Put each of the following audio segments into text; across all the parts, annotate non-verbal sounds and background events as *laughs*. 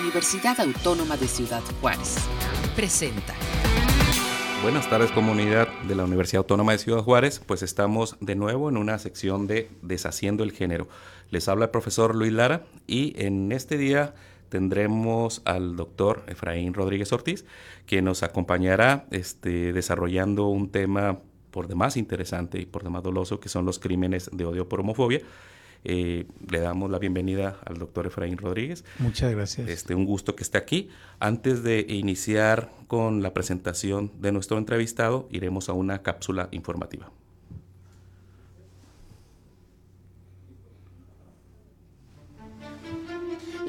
Universidad Autónoma de Ciudad Juárez. Presenta. Buenas tardes comunidad de la Universidad Autónoma de Ciudad Juárez, pues estamos de nuevo en una sección de Deshaciendo el Género. Les habla el profesor Luis Lara y en este día tendremos al doctor Efraín Rodríguez Ortiz, que nos acompañará este, desarrollando un tema por demás interesante y por demás doloso, que son los crímenes de odio por homofobia. Eh, le damos la bienvenida al doctor Efraín Rodríguez. Muchas gracias. Este, un gusto que esté aquí. Antes de iniciar con la presentación de nuestro entrevistado, iremos a una cápsula informativa.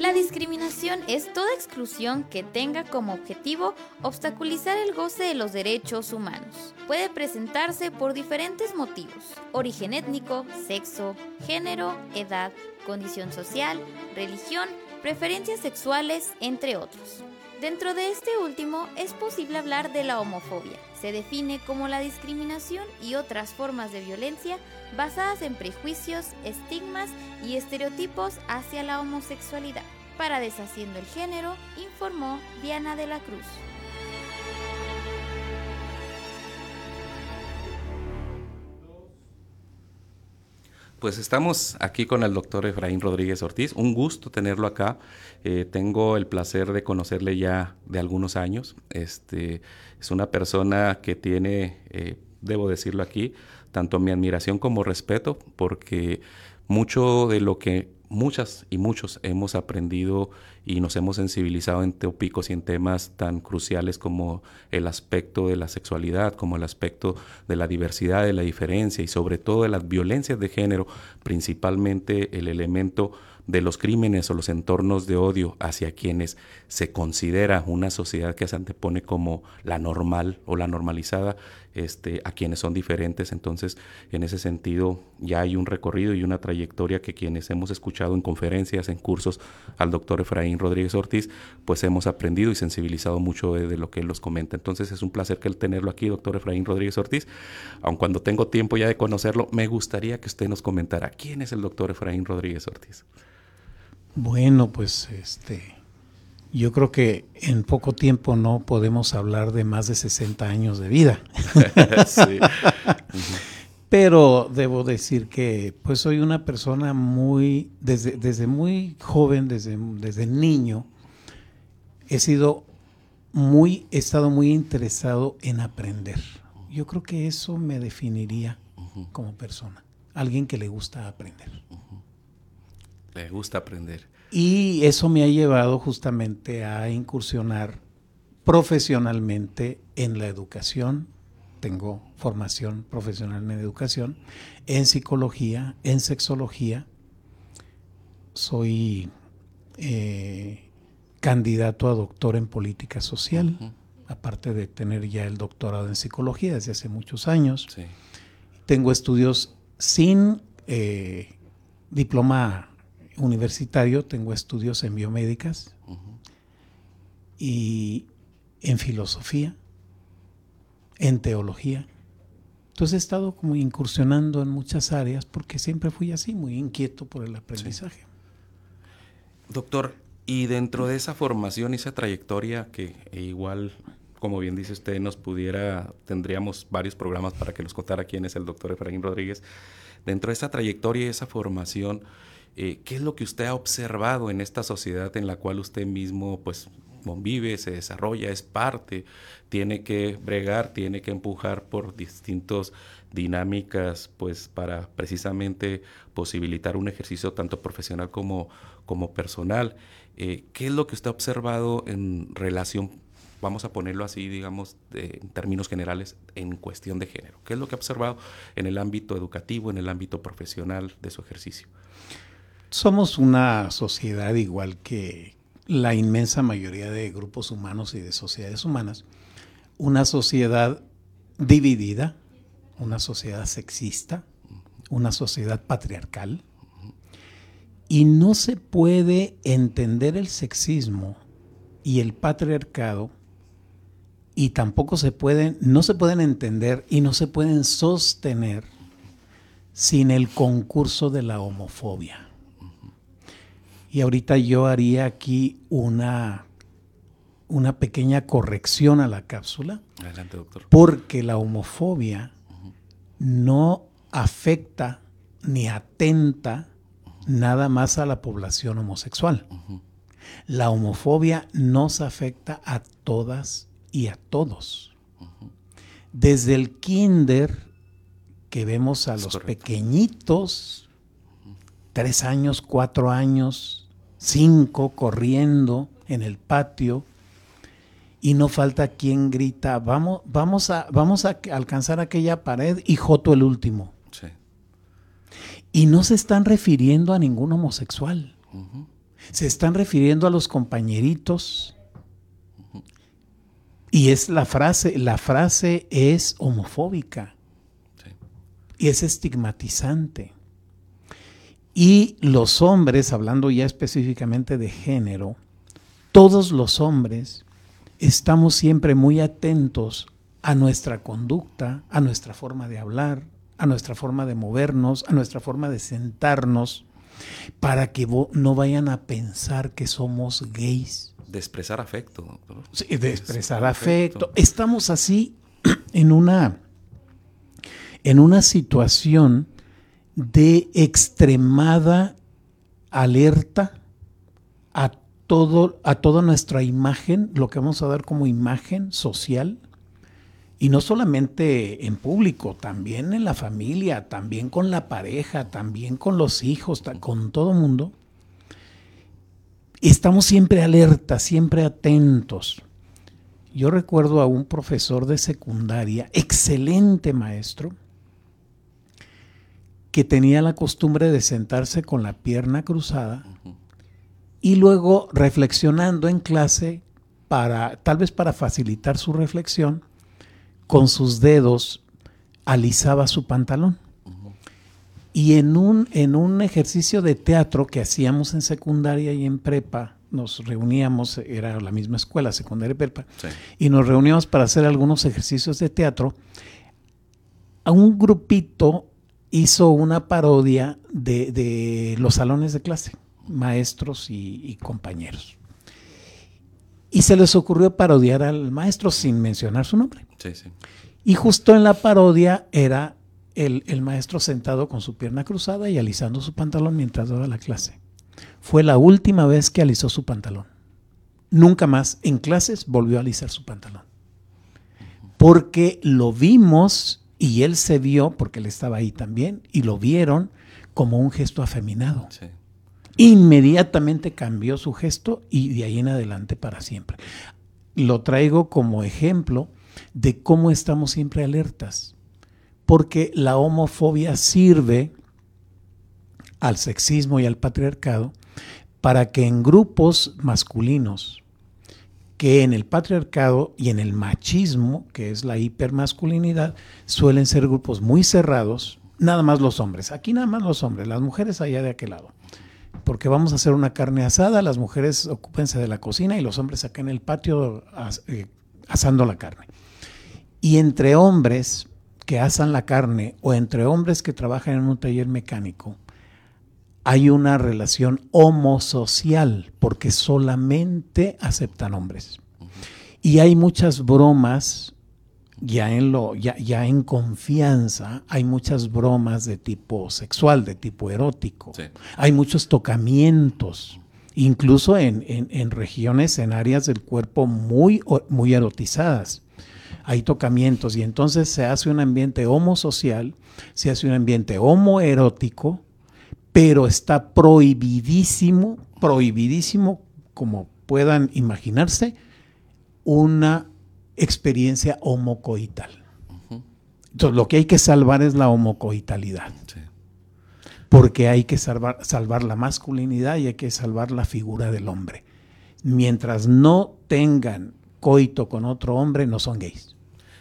La discriminación es toda exclusión que tenga como objetivo obstaculizar el goce de los derechos humanos. Puede presentarse por diferentes motivos, origen étnico, sexo, género, edad, condición social, religión, preferencias sexuales, entre otros. Dentro de este último es posible hablar de la homofobia. Se define como la discriminación y otras formas de violencia basadas en prejuicios, estigmas y estereotipos hacia la homosexualidad. Para Deshaciendo el Género, informó Diana de la Cruz. Pues estamos aquí con el doctor Efraín Rodríguez Ortiz. Un gusto tenerlo acá. Eh, tengo el placer de conocerle ya de algunos años. Este, es una persona que tiene, eh, debo decirlo aquí, tanto mi admiración como respeto, porque mucho de lo que muchas y muchos hemos aprendido y nos hemos sensibilizado en tópicos y en temas tan cruciales como el aspecto de la sexualidad, como el aspecto de la diversidad, de la diferencia y sobre todo de las violencias de género, principalmente el elemento de los crímenes o los entornos de odio hacia quienes se considera una sociedad que se antepone como la normal o la normalizada, este, a quienes son diferentes. Entonces, en ese sentido, ya hay un recorrido y una trayectoria que quienes hemos escuchado en conferencias, en cursos al doctor Efraín Rodríguez Ortiz, pues hemos aprendido y sensibilizado mucho de, lo que él nos comenta. Entonces, es un placer que él tenerlo aquí, doctor Efraín Rodríguez Ortiz. Aun cuando tengo tiempo ya de conocerlo, me gustaría que usted nos comentara quién es el doctor Efraín Rodríguez Ortiz. Bueno, pues este, yo creo que en poco tiempo no podemos hablar de más de 60 años de vida. *laughs* *laughs* Pero debo decir que pues soy una persona muy, desde, desde muy joven, desde, desde niño, he sido muy, he estado muy interesado en aprender. Yo creo que eso me definiría como persona, alguien que le gusta aprender. Le gusta aprender. Y eso me ha llevado justamente a incursionar profesionalmente en la educación. Tengo formación profesional en educación, en psicología, en sexología. Soy eh, candidato a doctor en política social, aparte de tener ya el doctorado en psicología desde hace muchos años. Tengo estudios sin eh, diploma universitario, tengo estudios en biomédicas y en filosofía, en teología. Entonces he estado como incursionando en muchas áreas porque siempre fui así, muy inquieto por el aprendizaje. Doctor, y dentro de esa formación y esa trayectoria que igual, como bien dice usted, nos pudiera, tendríamos varios programas para que nos contara quién es el doctor Efraín Rodríguez, dentro de esa trayectoria y esa formación, eh, ¿qué es lo que usted ha observado en esta sociedad en la cual usted mismo pues convive, se desarrolla, es parte, tiene que bregar, tiene que empujar por distintas dinámicas pues para precisamente posibilitar un ejercicio tanto profesional como, como personal? Eh, ¿Qué es lo que usted ha observado en relación vamos a ponerlo así, digamos, en términos generales, en cuestión de género. ¿Qué es lo que ha observado en el ámbito educativo, en el ámbito profesional de su ejercicio? Somos una sociedad igual que la inmensa mayoría de grupos humanos y de sociedades humanas, una sociedad dividida, una sociedad sexista, una sociedad patriarcal, y no se puede entender el sexismo y el patriarcado y tampoco se pueden, no se pueden entender y no se pueden sostener sin el concurso de la homofobia. Y ahorita yo haría aquí una, una pequeña corrección a la cápsula. Adelante, doctor. Porque la homofobia no afecta ni atenta nada más a la población homosexual. La homofobia nos afecta a todas y a todos. Desde el kinder que vemos a los pequeñitos, tres años, cuatro años, cinco, corriendo en el patio, y no falta quien grita, vamos, vamos, a, vamos a alcanzar aquella pared y Joto el último. Y no se están refiriendo a ningún homosexual. Se están refiriendo a los compañeritos. Y es la frase, la frase es homofóbica. Y es estigmatizante. Y los hombres, hablando ya específicamente de género, todos los hombres estamos siempre muy atentos a nuestra conducta, a nuestra forma de hablar, a nuestra forma de movernos, a nuestra forma de sentarnos, para que no vayan a pensar que somos gays. De expresar afecto. Sí, de expresar afecto. Estamos así en una, en una situación de extremada alerta a, todo, a toda nuestra imagen, lo que vamos a dar como imagen social, y no solamente en público, también en la familia, también con la pareja, también con los hijos, con todo mundo. Estamos siempre alertas, siempre atentos. Yo recuerdo a un profesor de secundaria, excelente maestro, que tenía la costumbre de sentarse con la pierna cruzada y luego reflexionando en clase para tal vez para facilitar su reflexión, con sus dedos alisaba su pantalón. Y en un, en un ejercicio de teatro que hacíamos en secundaria y en prepa, nos reuníamos, era la misma escuela, secundaria y prepa, y nos reuníamos para hacer algunos ejercicios de teatro. A un grupito hizo una parodia de, los salones de clase, maestros y, y compañeros. Y se les ocurrió parodiar al maestro sin mencionar su nombre. Y justo en la parodia era el, maestro sentado con su pierna cruzada y alisando su pantalón mientras daba la clase. Fue la última vez que alisó su pantalón. Nunca más en clases volvió a alisar su pantalón. Porque lo vimos y él se vio, porque él estaba ahí también, y lo vieron como un gesto afeminado. Inmediatamente cambió su gesto y de ahí en adelante para siempre. Lo traigo como ejemplo de cómo estamos siempre alertas, porque la homofobia sirve al sexismo y al patriarcado para que en grupos masculinos, que en el patriarcado y en el machismo, que es la hipermasculinidad, suelen ser grupos muy cerrados, nada más los hombres, aquí nada más los hombres, las mujeres allá de aquel lado. Porque vamos a hacer una carne asada, las mujeres ocúpense de la cocina y los hombres acá en el patio eh, asando la carne. Y entre hombres que asan la carne o entre hombres que trabajan en un taller mecánico, hay una relación homosocial porque solamente aceptan hombres. Y hay muchas bromas, ya en, lo, ya, ya en confianza, hay muchas bromas de tipo sexual, de tipo erótico. Hay muchos tocamientos, incluso en, en, regiones, en áreas del cuerpo muy, muy erotizadas hay tocamientos y entonces se hace un ambiente homosocial, se hace un ambiente homoerótico, pero está prohibidísimo, prohibidísimo, como puedan imaginarse, una experiencia homocoital. Entonces, lo que hay que salvar es la homocoitalidad. Porque hay que salvar, salvar la masculinidad y hay que salvar la figura del hombre. Mientras no tengan coito con otro hombre, no son gays.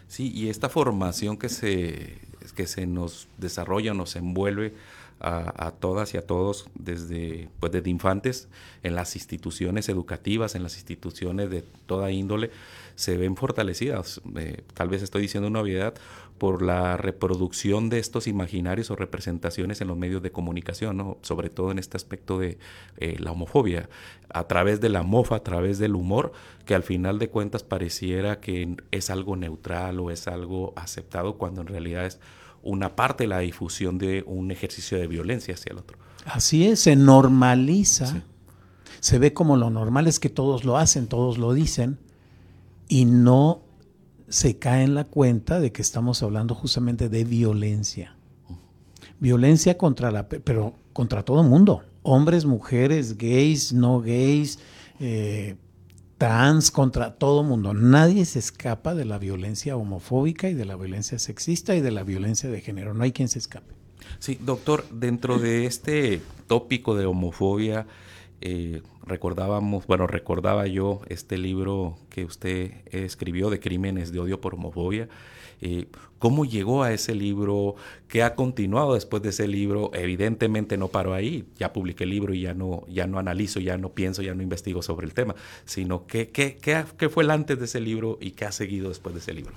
Sí, y esta formación que se, que se nos desarrolla, nos envuelve a, todas y a todos desde, pues desde infantes en las instituciones educativas, en las instituciones de toda índole, se ven fortalecidas. Eh, tal vez estoy diciendo una obviedad por la reproducción de estos imaginarios o representaciones en los medios de comunicación, ¿no? sobre todo en este aspecto de eh, la homofobia, a través de la mofa, a través del humor, que al final de cuentas pareciera que es algo neutral o es algo aceptado cuando en realidad es una parte de la difusión de un ejercicio de violencia hacia el otro. Así es, se normaliza, se ve como lo normal es que todos lo hacen, todos lo dicen, y no se cae en la cuenta de que estamos hablando justamente de violencia. Violencia contra la, pero contra todo el mundo, hombres, mujeres, gays, no gays, eh, trans, contra todo mundo. Nadie se escapa de la violencia homofóbica y de la violencia sexista y de la violencia de género. No hay quien se escape. Sí, doctor, dentro de este tópico de homofobia, eh, recordábamos, bueno, recordaba yo este libro que usted escribió de crímenes de odio por homofobia. Eh, ¿Cómo llegó a ese libro? ¿Qué ha continuado después de ese libro? Evidentemente no paró ahí, ya publiqué el libro y ya no, ya no analizo, ya no pienso, ya no investigo sobre el tema, sino ¿qué, qué, qué fue el antes de ese libro y qué ha seguido después de ese libro?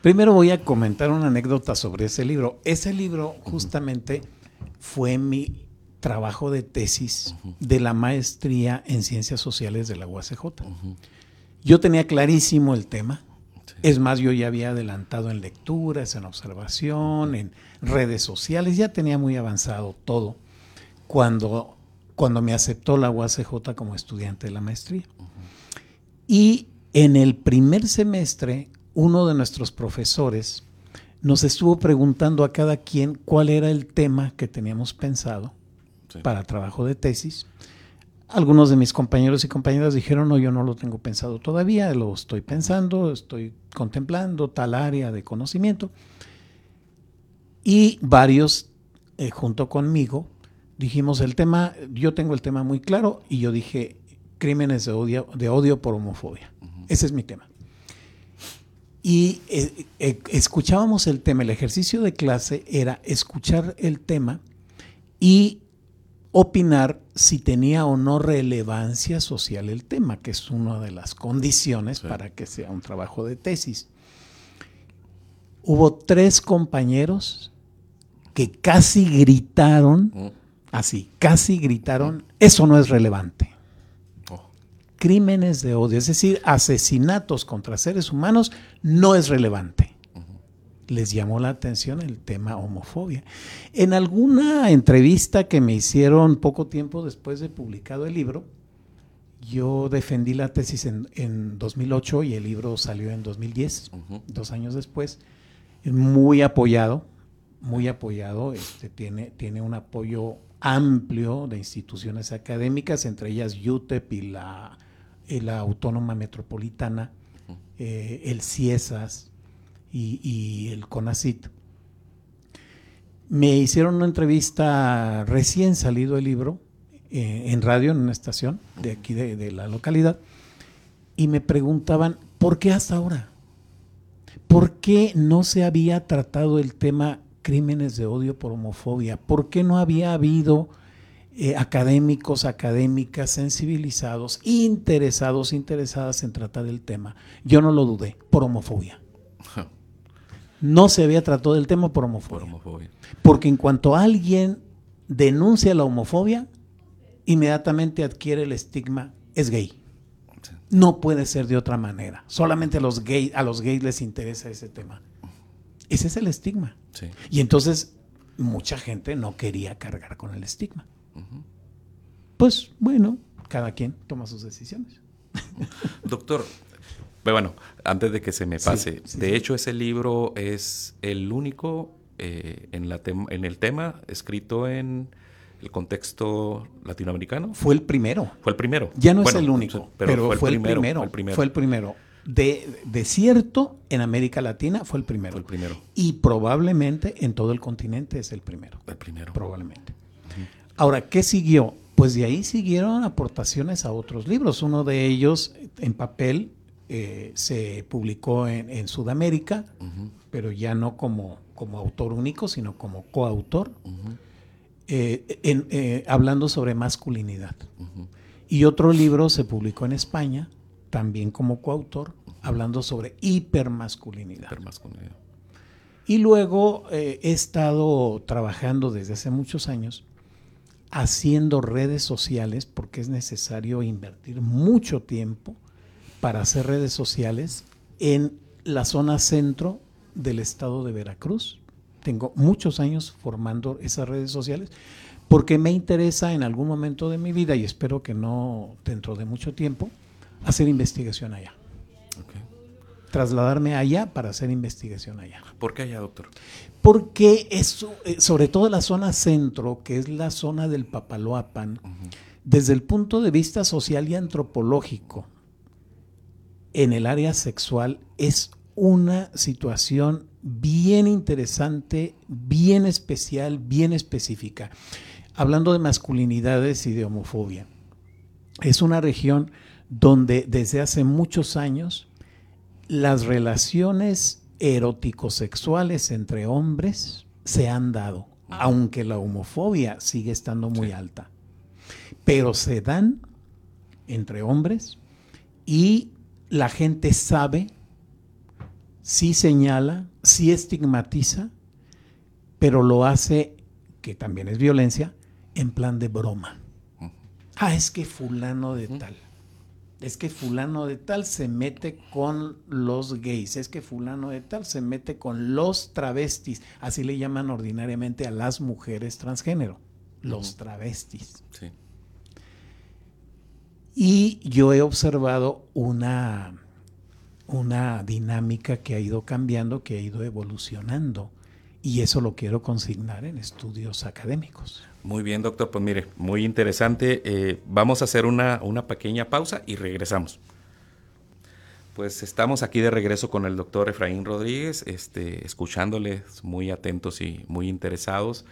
Primero voy a comentar una anécdota sobre ese libro. Ese libro justamente fue mi trabajo de tesis de la maestría en ciencias sociales de la UACJ. Yo tenía clarísimo el tema. Es más, yo ya había adelantado en lecturas, en observación, en redes sociales, ya tenía muy avanzado todo cuando, cuando me aceptó la UACJ como estudiante de la maestría. Y en el primer semestre, uno de nuestros profesores nos estuvo preguntando a cada quien cuál era el tema que teníamos pensado para trabajo de tesis. Algunos de mis compañeros y compañeras dijeron, no, yo no lo tengo pensado todavía, lo estoy pensando, estoy contemplando tal área de conocimiento. Y varios, eh, junto conmigo, dijimos el tema, yo tengo el tema muy claro y yo dije, crímenes de odio, de odio por homofobia. Ese es mi tema. Y eh, eh, escuchábamos el tema, el ejercicio de clase era escuchar el tema y opinar si tenía o no relevancia social el tema, que es una de las condiciones para que sea un trabajo de tesis. Hubo tres compañeros que casi gritaron, mm. así, casi gritaron, eso no es relevante. Oh. Crímenes de odio, es decir, asesinatos contra seres humanos, no es relevante les llamó la atención el tema homofobia. En alguna entrevista que me hicieron poco tiempo después de publicado el libro, yo defendí la tesis en, 2008 y el libro salió en 2010, dos años después, muy apoyado, muy apoyado, este, tiene, tiene un apoyo amplio de instituciones académicas, entre ellas UTEP y la, la Autónoma Metropolitana, eh, el CIESAS, y, el CONACIT. Me hicieron una entrevista recién salido el libro eh, en radio, en una estación de aquí de, la localidad, y me preguntaban, ¿por qué hasta ahora? ¿Por qué no se había tratado el tema crímenes de odio por homofobia? ¿Por qué no había habido eh, académicos, académicas sensibilizados, interesados, interesadas en tratar el tema? Yo no lo dudé, por homofobia no se había tratado del tema por homofobia. Porque en cuanto alguien denuncia la homofobia, inmediatamente adquiere el estigma, es gay. No puede ser de otra manera. Solamente a los, gay, a los gays les interesa ese tema. Ese es el estigma. Y entonces mucha gente no quería cargar con el estigma. Pues bueno, cada quien toma sus decisiones. Doctor, bueno, antes de que se me pase, de hecho ese libro es el único eh, en, la en el tema escrito en el contexto latinoamericano. Fue el primero. Fue el primero. Ya no es el único, pero, fue, el primero, fue, el primero, De, de cierto, en América Latina fue el primero. Fue el primero. Y probablemente en todo el continente es el primero. El primero. Probablemente. Ahora, ¿qué siguió? Pues de ahí siguieron aportaciones a otros libros. Uno de ellos en papel eh, se publicó en, Sudamérica, pero ya no como, como autor único, sino como coautor. eh, eh, hablando sobre masculinidad. Y otro libro se publicó en España, también como coautor, hablando sobre hipermasculinidad. Y luego he estado trabajando desde hace muchos años haciendo redes sociales porque es necesario invertir mucho tiempo para hacer redes sociales en la zona centro del estado de Veracruz. Tengo muchos años formando esas redes sociales porque me interesa en algún momento de mi vida, y espero que no dentro de mucho tiempo, hacer investigación allá. Trasladarme allá para hacer investigación allá. ¿Por qué allá, doctor? Porque eso, eh, sobre todo la zona centro, que es la zona del Papaloapan, desde el punto de vista social y antropológico, en el área sexual es una situación bien interesante, bien especial, bien específica. Hablando de masculinidades y de homofobia, es una región donde desde hace muchos años las relaciones erótico-sexuales entre hombres se han dado, aunque la homofobia sigue estando muy alta. Pero se dan entre hombres y la gente sabe, sí señala, sí estigmatiza, pero lo hace, que también es violencia, en plan de broma. Ah, es que fulano de tal. Es que fulano de tal se mete con los gays, es que fulano de tal se mete con los travestis, así le llaman ordinariamente a las mujeres transgénero, los travestis. Sí. Y yo he observado una, una dinámica que ha ido cambiando, que ha ido evolucionando. Y eso lo quiero consignar en estudios académicos. Muy bien, doctor. Pues mire, muy interesante. Eh, vamos a hacer una, una pequeña pausa y regresamos. Pues estamos aquí de regreso con el doctor Efraín Rodríguez, este, escuchándoles muy atentos y muy interesados.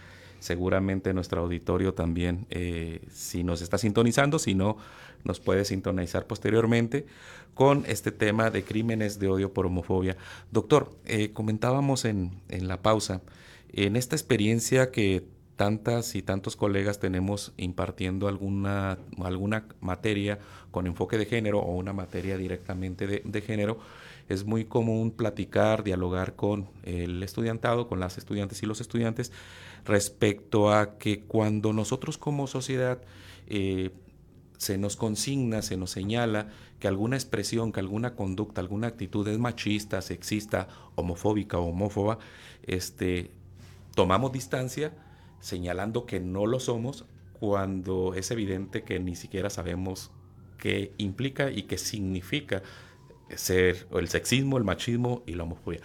Seguramente nuestro auditorio también, eh, si nos está sintonizando, si no, nos puede sintonizar posteriormente con este tema de crímenes de odio por homofobia. Doctor, eh, comentábamos en, en la pausa, en esta experiencia que tantas y tantos colegas tenemos impartiendo alguna, alguna materia con enfoque de género o una materia directamente de, de, género, es muy común platicar, dialogar con el estudiantado, con las estudiantes y los estudiantes respecto a que cuando nosotros como sociedad eh, se nos consigna, se nos señala que alguna expresión, que alguna conducta, alguna actitud es machista, sexista, homofóbica o homófoba, este, tomamos distancia señalando que no lo somos cuando es evidente que ni siquiera sabemos qué implica y qué significa ser el sexismo, el machismo y la homofobia.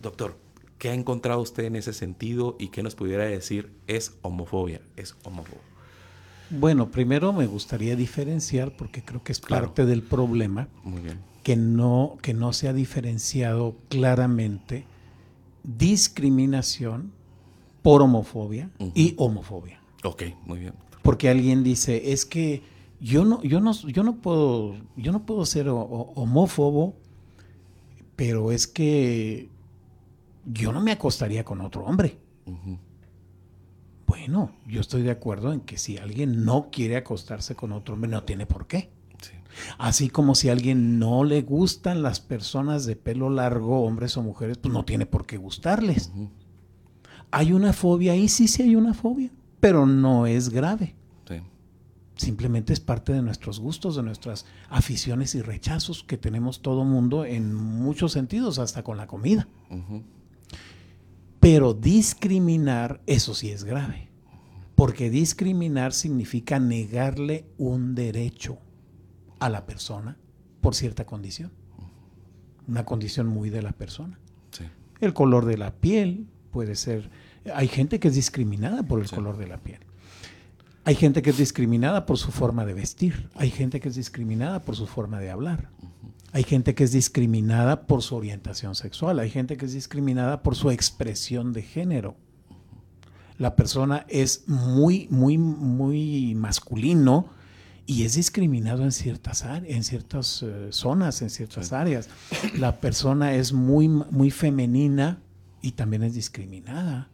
Doctor, ¿qué ha encontrado usted en ese sentido y qué nos pudiera decir es homofobia, es homofobia? Bueno, primero me gustaría diferenciar, porque creo que es parte del problema, Que, no, que no se ha diferenciado claramente discriminación por homofobia y homofobia. Ok, muy bien. Porque alguien dice, es que yo no, yo no, yo no puedo, yo no puedo ser homófobo, pero es que yo no me acostaría con otro hombre. Bueno, yo estoy de acuerdo en que si alguien no quiere acostarse con otro hombre, no tiene por qué. Así como si a alguien no le gustan las personas de pelo largo, hombres o mujeres, pues no tiene por qué gustarles. ¿Hay una fobia ahí? Sí, sí hay una fobia, pero no es grave. Simplemente es parte de nuestros gustos, de nuestras aficiones y rechazos que tenemos todo mundo en muchos sentidos, hasta con la comida. Pero discriminar, eso sí es grave. Porque discriminar significa negarle un derecho a la persona por cierta condición. Una condición muy de la persona. El color de la piel puede ser... Hay gente que es discriminada por el color de la piel. Hay gente que es discriminada por su forma de vestir. Hay gente que es discriminada por su forma de hablar. Hay gente que es discriminada por su orientación sexual, hay gente que es discriminada por su expresión de género. La persona es muy, muy, muy masculino y es discriminado en ciertas, en ciertas eh, zonas, en ciertas áreas. La persona es muy, muy femenina y también es discriminada.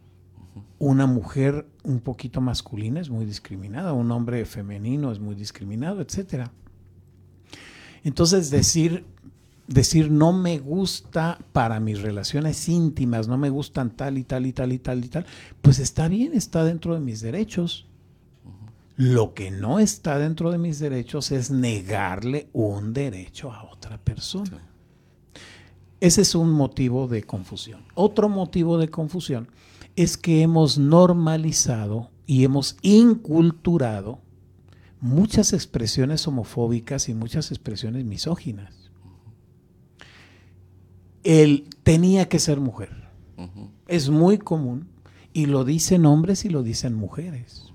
Una mujer un poquito masculina es muy discriminada, un hombre femenino es muy discriminado, etcétera. Entonces decir decir no me gusta para mis relaciones íntimas, no me gustan tal y tal y tal y tal y tal, pues está bien, está dentro de mis derechos. Lo que no está dentro de mis derechos es negarle un derecho a otra persona. Ese es un motivo de confusión. Otro motivo de confusión es que hemos normalizado y hemos inculturado muchas expresiones homofóbicas y muchas expresiones misóginas. Él tenía que ser mujer. Es muy común y lo dicen hombres y lo dicen mujeres.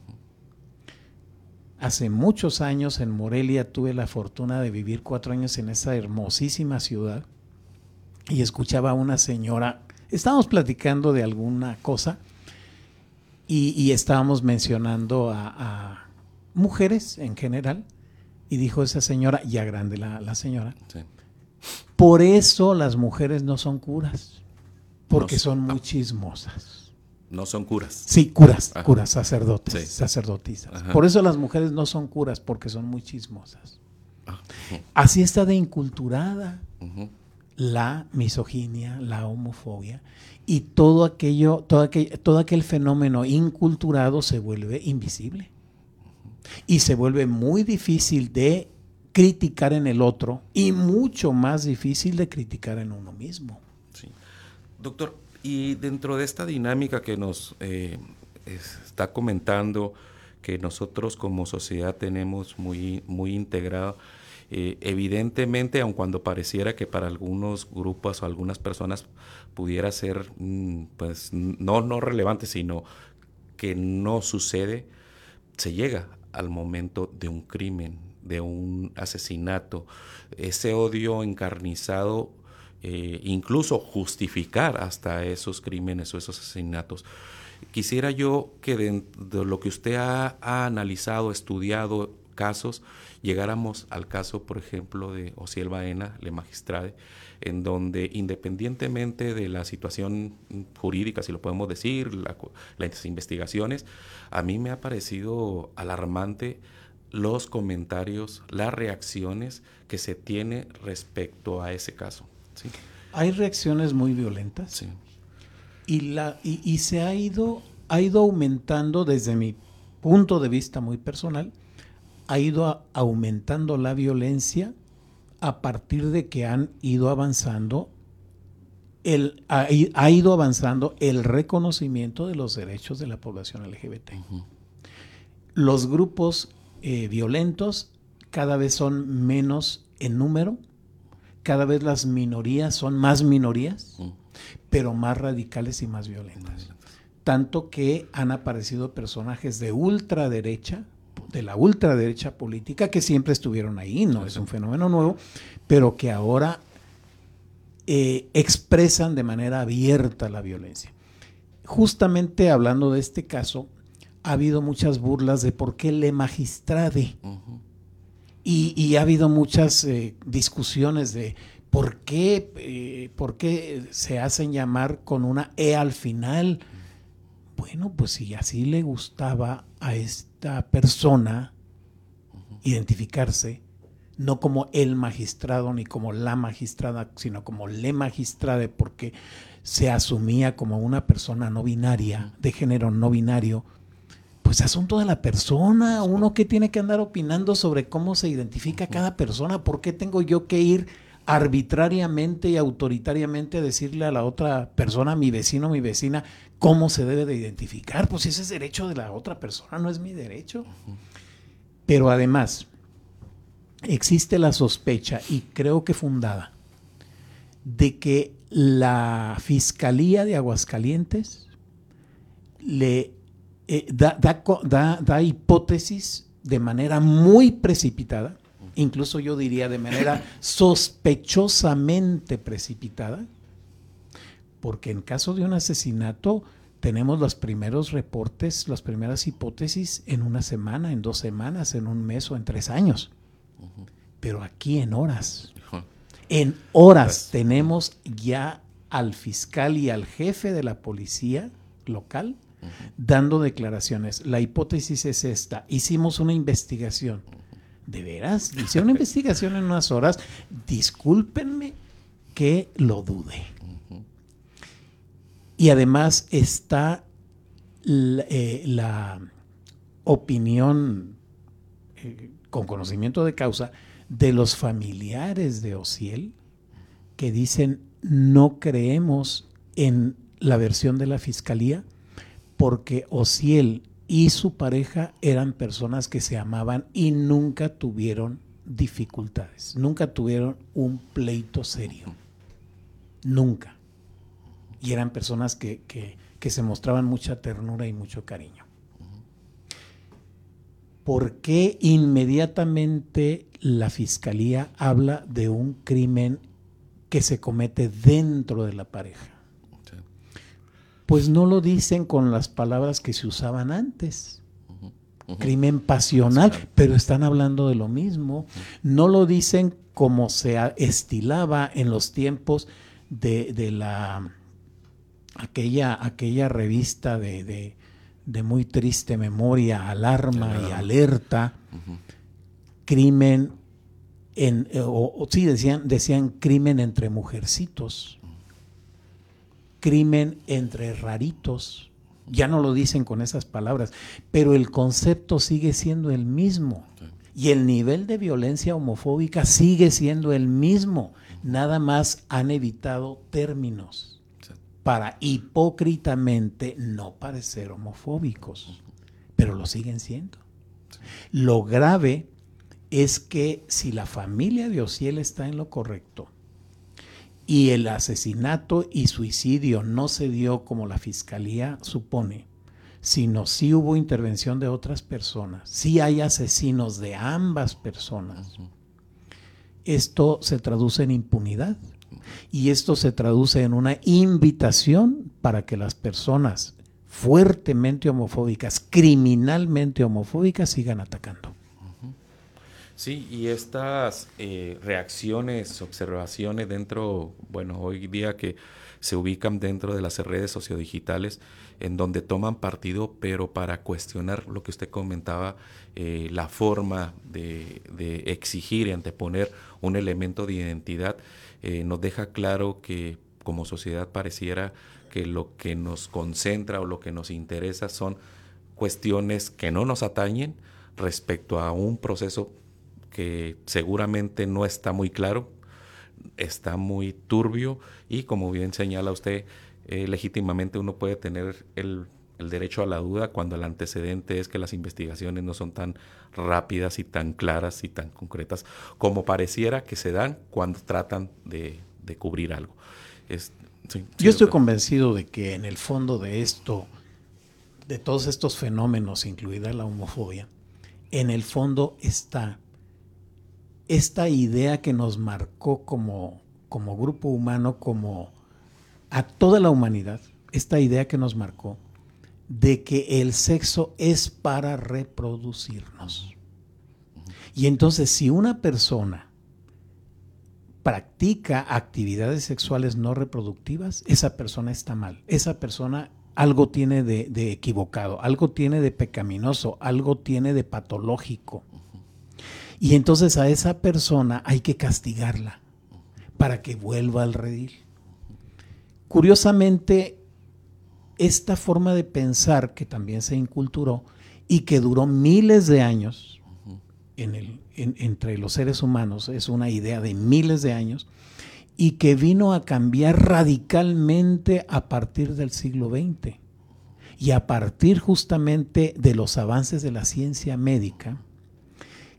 Hace muchos años en Morelia tuve la fortuna de vivir cuatro años en esa hermosísima ciudad y escuchaba a una señora, estábamos platicando de alguna cosa y, estábamos mencionando a, mujeres en general y dijo esa señora, ya grande la, señora, por eso las mujeres no son curas, porque son muy chismosas. No son curas. Sí, curas, curas, sacerdotes, sacerdotisas. Por eso las mujeres no son curas, porque son muy chismosas. Ah, Así está de inculturada la misoginia, la homofobia y todo aquello, todo aquel, todo aquel fenómeno inculturado se vuelve invisible. Y se vuelve muy difícil de criticar en el otro y mucho más difícil de criticar en uno mismo. Doctor, y dentro de esta dinámica que nos eh, está comentando, que nosotros como sociedad tenemos muy, muy integrado, eh, evidentemente, aun cuando pareciera que para algunos grupos o algunas personas pudiera ser, mm, pues, no, no relevante, sino que no sucede, se llega al momento de un crimen, de un asesinato, ese odio encarnizado eh, incluso justificar hasta esos crímenes o esos asesinatos. Quisiera yo que de, lo que usted ha, analizado, estudiado casos, llegáramos al caso, por ejemplo, de Osiel Baena, le magistrade, en donde independientemente de la situación jurídica, si lo podemos decir, las investigaciones, a mí me ha parecido alarmante los comentarios, las reacciones que se tiene respecto a ese caso. Hay reacciones muy violentas. Y, la, y, se ha ido, ha ido aumentando desde mi punto de vista muy personal, ha ido aumentando la violencia a partir de que han ido avanzando el, ha, ido avanzando el reconocimiento de los derechos de la población LGBT. Los grupos eh, violentos cada vez son menos en número, cada vez las minorías son más minorías, pero más radicales y más violentas. Tanto que han aparecido personajes de ultraderecha, de la ultraderecha política, que siempre estuvieron ahí, no es un fenómeno nuevo, pero que ahora eh, expresan de manera abierta la violencia. Justamente hablando de este caso, ha habido muchas burlas de por qué le magistrade. Y, ha habido muchas eh, discusiones de por qué, eh, por qué se hacen llamar con una E al final. Bueno, pues si así le gustaba a esta persona identificarse, no como el magistrado ni como la magistrada, sino como le magistrade, porque se asumía como una persona no binaria, de género no binario, pues asunto de la persona, uno que tiene que andar opinando sobre cómo se identifica cada persona, ¿por qué tengo yo que ir arbitrariamente y autoritariamente a decirle a la otra persona, mi vecino, mi vecina, cómo se debe de identificar? Pues ese es derecho de la otra persona, no es mi derecho. Pero además, existe la sospecha, y creo que fundada, de que la Fiscalía de Aguascalientes le eh, da, da, hipótesis de manera muy precipitada, incluso yo diría de manera sospechosamente precipitada, porque en caso de un asesinato tenemos los primeros reportes, las primeras hipótesis en una semana, en dos semanas, en un mes o en tres años. Pero aquí en horas. En horas tenemos ya al fiscal y al jefe de la policía local dando declaraciones. La hipótesis es esta. Hicimos una investigación. ¿De veras? Hice una *laughs* investigación en unas horas. Discúlpenme que lo dude. Y además está la, eh, opinión eh, con conocimiento de causa de los familiares de Ociel que dicen no creemos en la versión de la fiscalía porque Ociel y su pareja eran personas que se amaban y nunca tuvieron dificultades, nunca tuvieron un pleito serio, nunca. Y eran personas que, que se mostraban mucha ternura y mucho cariño. ¿Por qué inmediatamente la fiscalía habla de un crimen que se comete dentro de la pareja? Pues no lo dicen con las palabras que se usaban antes. Crimen pasional, pero están hablando de lo mismo. No lo dicen como se estilaba en los tiempos de, la aquella, aquella revista de, muy triste memoria, alarma y alerta, crimen en, eh, o, sí decían, decían crimen entre mujercitos crimen entre raritos. Ya no lo dicen con esas palabras, pero el concepto sigue siendo el mismo. Y el nivel de violencia homofóbica sigue siendo el mismo. Nada más han evitado términos para hipócritamente no parecer homofóbicos, pero lo siguen siendo. Lo grave es que si la familia de Ociel está en lo correcto, y el asesinato y suicidio no se dio como la fiscalía supone, sino sí hubo intervención de otras personas, sí hay asesinos de ambas personas. Esto se traduce en impunidad y esto se traduce en una invitación para que las personas fuertemente homofóbicas, criminalmente homofóbicas, sigan atacando. Sí, y estas eh, reacciones, observaciones dentro, bueno, hoy día que se ubican dentro de las redes sociodigitales, en donde toman partido, pero para cuestionar lo que usted comentaba, eh, la forma de, exigir y anteponer un elemento de identidad, eh, nos deja claro que como sociedad pareciera que lo que nos concentra o lo que nos interesa son cuestiones que no nos atañen respecto a un proceso que seguramente no está muy claro, está muy turbio y como bien señala usted, eh, legítimamente uno puede tener el, derecho a la duda cuando el antecedente es que las investigaciones no son tan rápidas y tan claras y tan concretas como pareciera que se dan cuando tratan de, cubrir algo. Yo estoy convencido de que en el fondo de esto, de todos estos fenómenos, incluida la homofobia, en el fondo está esta idea que nos marcó como, como grupo humano, como a toda la humanidad, esta idea que nos marcó de que el sexo es para reproducirnos. Y entonces si una persona practica actividades sexuales no reproductivas, esa persona está mal. Esa persona algo tiene de, equivocado, algo tiene de pecaminoso, algo tiene de patológico. Y entonces a esa persona hay que castigarla para que vuelva al redil. Curiosamente, esta forma de pensar que también se inculturó y que duró miles de años entre los seres humanos, es una idea de miles de años, y que vino a cambiar radicalmente a partir del siglo XX y a partir justamente de los avances de la ciencia médica,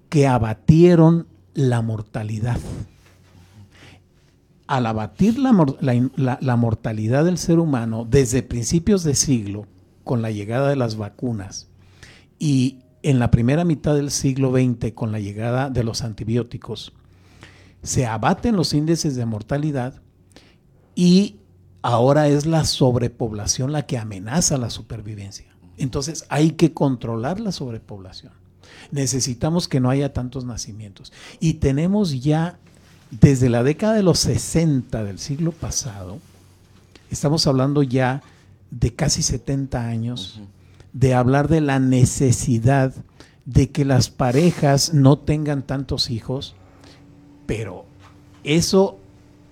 que abatieron la mortalidad. Al abatir la, mortalidad del ser humano desde principios de siglo, con la llegada de las vacunas, y en la primera mitad del siglo XX, con la llegada de los antibióticos, se abaten los índices de mortalidad y ahora es la sobrepoblación la que amenaza la supervivencia. Entonces hay que controlar la sobrepoblación. Necesitamos que no haya tantos nacimientos. Y tenemos ya, desde la década de los 60 del siglo pasado, estamos hablando ya de casi 70 años de hablar de la necesidad de que las parejas no tengan tantos hijos, pero eso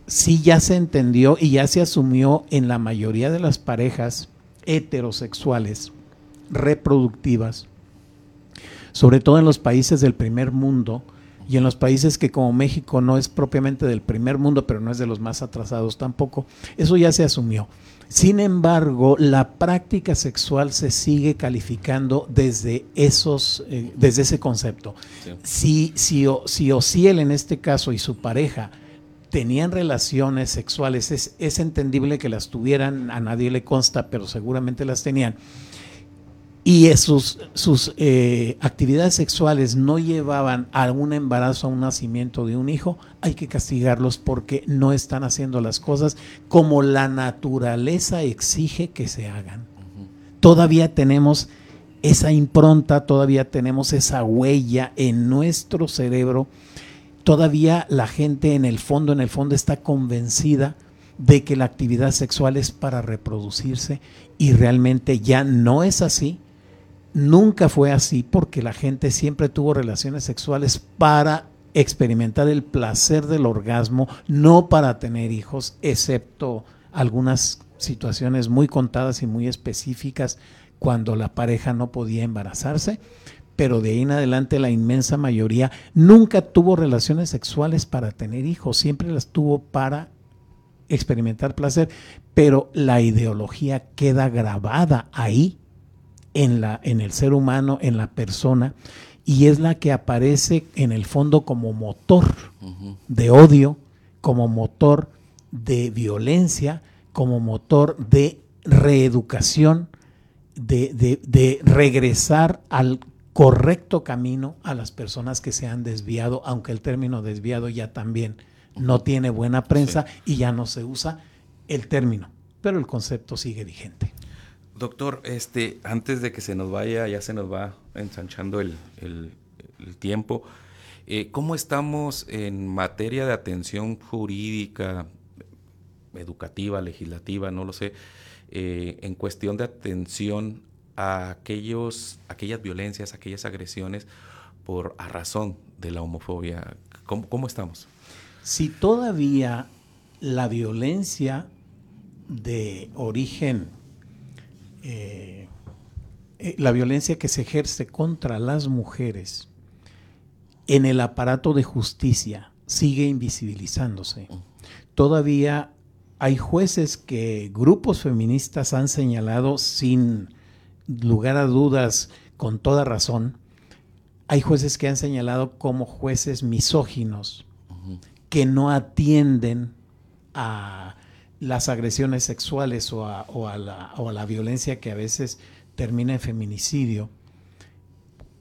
sí ya se entendió y ya se asumió en la mayoría de las parejas heterosexuales reproductivas, sobre todo en los países del primer mundo y en los países que como México no es propiamente del primer mundo, pero no es de los más atrasados tampoco, eso ya se asumió. Sin embargo, la práctica sexual se sigue calificando desde esos, eh, desde ese concepto. Si, si, si Ociel en este caso y su pareja tenían relaciones sexuales, es, es entendible que las tuvieran, a nadie le consta, pero seguramente las tenían y sus, sus eh, actividades sexuales no llevaban a un embarazo, a un nacimiento de un hijo, hay que castigarlos porque no están haciendo las cosas como la naturaleza exige que se hagan. Todavía tenemos esa impronta, todavía tenemos esa huella en nuestro cerebro, todavía la gente en el fondo, en el fondo está convencida de que la actividad sexual es para reproducirse y realmente ya no es así Nunca fue así porque la gente siempre tuvo relaciones sexuales para experimentar el placer del orgasmo, no para tener hijos, excepto algunas situaciones muy contadas y muy específicas cuando la pareja no podía embarazarse, pero de ahí en adelante la inmensa mayoría nunca tuvo relaciones sexuales para tener hijos, siempre las tuvo para experimentar placer, pero la ideología queda grabada ahí en, la, en el ser humano, en la persona, y es la que aparece en el fondo como motor de odio, como motor de violencia, como motor de reeducación, de, de, regresar al correcto camino a las personas que se han desviado, aunque el término desviado ya también no tiene buena prensa y ya no se usa el término, pero el concepto sigue vigente. Doctor, este, antes de que se nos vaya, ya se nos va ensanchando el, tiempo. Eh, ¿Cómo estamos en materia de atención jurídica, educativa, legislativa, no lo sé, eh, en cuestión de atención a aquellos, aquellas violencias, aquellas agresiones por a razón de la homofobia? ¿Cómo, cómo estamos? Si todavía la violencia de origen eh, eh, la violencia que se ejerce contra las mujeres en el aparato de justicia sigue invisibilizándose. Todavía hay jueces que grupos feministas han señalado sin lugar a dudas, con toda razón, hay jueces que han señalado como jueces misóginos, que no atienden a las agresiones sexuales o a, la, violencia que a veces termina en feminicidio,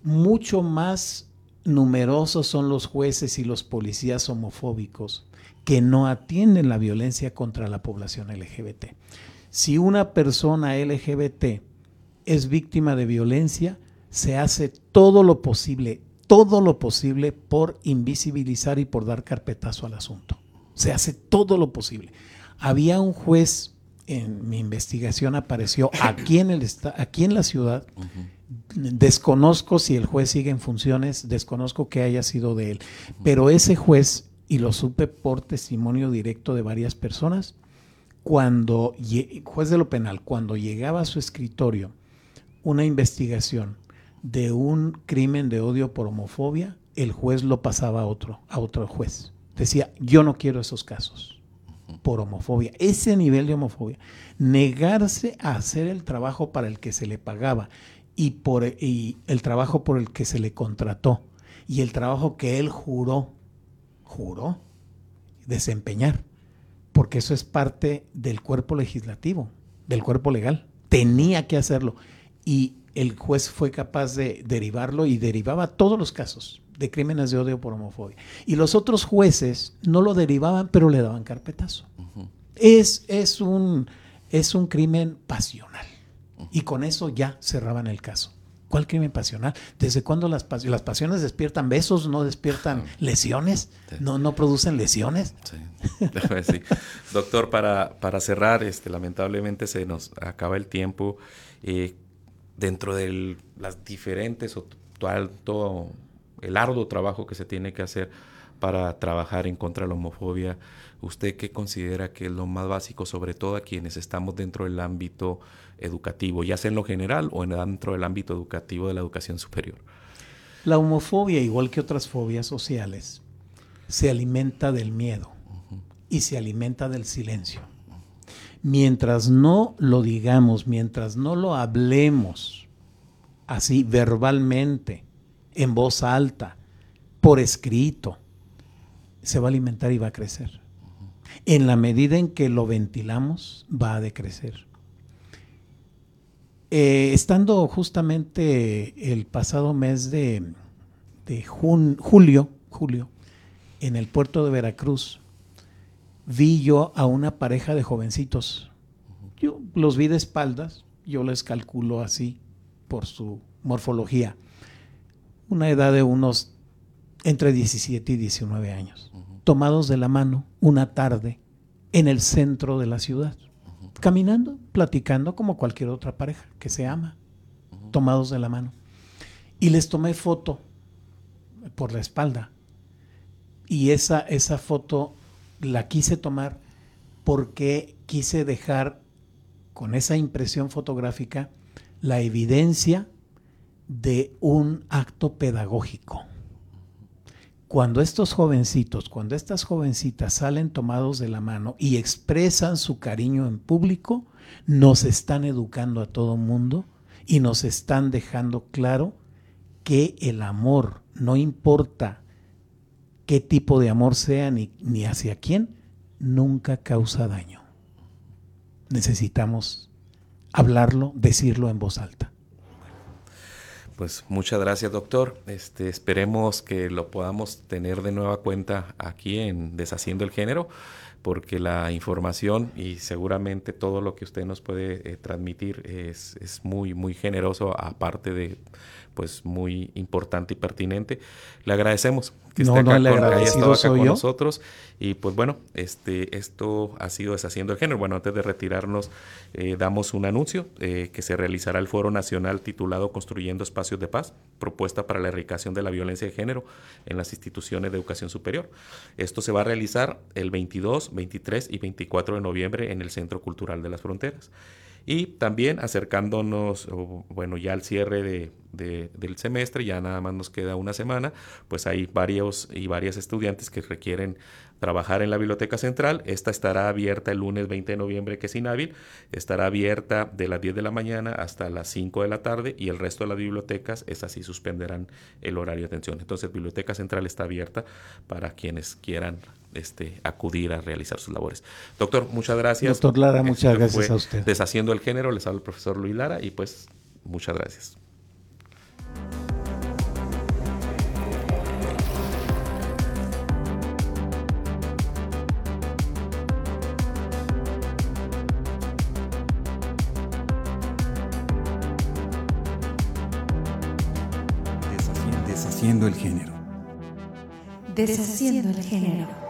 mucho más numerosos son los jueces y los policías homofóbicos que no atienden la violencia contra la población LGBT. Si una persona LGBT es víctima de violencia, se hace todo lo posible, todo lo posible por invisibilizar y por dar carpetazo al asunto. Se hace todo lo posible. Había un juez, en mi investigación apareció aquí en, el aquí en la ciudad. Desconozco si el juez sigue en funciones, desconozco que haya sido de él, pero ese juez, y lo supe por testimonio directo de varias personas, cuando, juez de lo penal, cuando llegaba a su escritorio una investigación de un crimen de odio por homofobia, el juez lo pasaba a otro, a otro juez. Decía, yo no quiero esos casos por homofobia, ese nivel de homofobia, negarse a hacer el trabajo para el que se le pagaba y, por, el trabajo por el que se le contrató y el trabajo que él juró, juró desempeñar, porque eso es parte del cuerpo legislativo, del cuerpo legal, tenía que hacerlo y el juez fue capaz de derivarlo y derivaba todos los casos de crímenes de odio por homofobia. Y los otros jueces no lo derivaban, pero le daban carpetazo. es, es, un, es un crimen pasional. Y con eso ya cerraban el caso. ¿Cuál crimen pasional? ¿Desde cuándo las, las pasiones despiertan besos, no despiertan lesiones? ¿No, no producen lesiones? Sí. *laughs* Doctor, para, para cerrar, este, lamentablemente se nos acaba el tiempo. Eh, dentro de las diferentes o todo el arduo trabajo que se tiene que hacer para trabajar en contra de la homofobia, ¿usted qué considera que es lo más básico, sobre todo a quienes estamos dentro del ámbito educativo, ya sea en lo general o en dentro del ámbito educativo de la educación superior? La homofobia, igual que otras fobias sociales, se alimenta del miedo y se alimenta del silencio. Mientras no lo digamos, mientras no lo hablemos así verbalmente, en voz alta, por escrito, se va a alimentar y va a crecer. En la medida en que lo ventilamos, va a decrecer. Eh, estando justamente el pasado mes de, julio, julio, en el puerto de Veracruz, vi yo a una pareja de jovencitos. Yo los vi de espaldas, yo les calculo así por su morfología. Una edad de unos entre 17 y 19 años, tomados de la mano una tarde en el centro de la ciudad, caminando, platicando como cualquier otra pareja que se ama, tomados de la mano. Y les tomé foto por la espalda. Y esa, esa foto la quise tomar porque quise dejar con esa impresión fotográfica la evidencia de un acto pedagógico. Cuando estos jovencitos, cuando estas jovencitas salen tomados de la mano y expresan su cariño en público, nos están educando a todo mundo y nos están dejando claro que el amor, no importa qué tipo de amor sea ni, ni hacia quién, nunca causa daño. Necesitamos hablarlo, decirlo en voz alta. Pues muchas gracias, doctor. Este, esperemos que lo podamos tener de nueva cuenta aquí en Deshaciendo el Género, porque la información y seguramente todo lo que usted nos puede eh, transmitir es, es, muy, muy generoso, aparte de pues muy importante y pertinente. Le agradecemos que esté acá, con, nosotros. Y pues bueno, este, esto ha sido Deshaciendo el Género. Bueno, antes de retirarnos, eh, damos un anuncio eh, que se realizará el Foro Nacional titulado Construyendo Espacios de Paz, propuesta para la erradicación de la violencia de género en las instituciones de educación superior. Esto se va a realizar el 22, 23 y 24 de noviembre en el Centro Cultural de las Fronteras. Y también acercándonos, bueno, ya al cierre de, del semestre, ya nada más nos queda una semana, pues hay varios y varias estudiantes que requieren trabajar en la Biblioteca Central. Esta estará abierta el lunes 20 de noviembre, que es inhábil. Estará abierta de las 10 de la mañana hasta las 5 de la tarde y el resto de las bibliotecas, esas sí suspenderán el horario de atención. Entonces, Biblioteca Central está abierta para quienes quieran este, acudir a realizar sus labores. Doctor, muchas gracias. Doctor Lara, muchas gracias a usted. Deshaciendo el género, les habla el profesor Luis Lara y pues muchas gracias. Deshaciendo el género. Deshaciendo el género.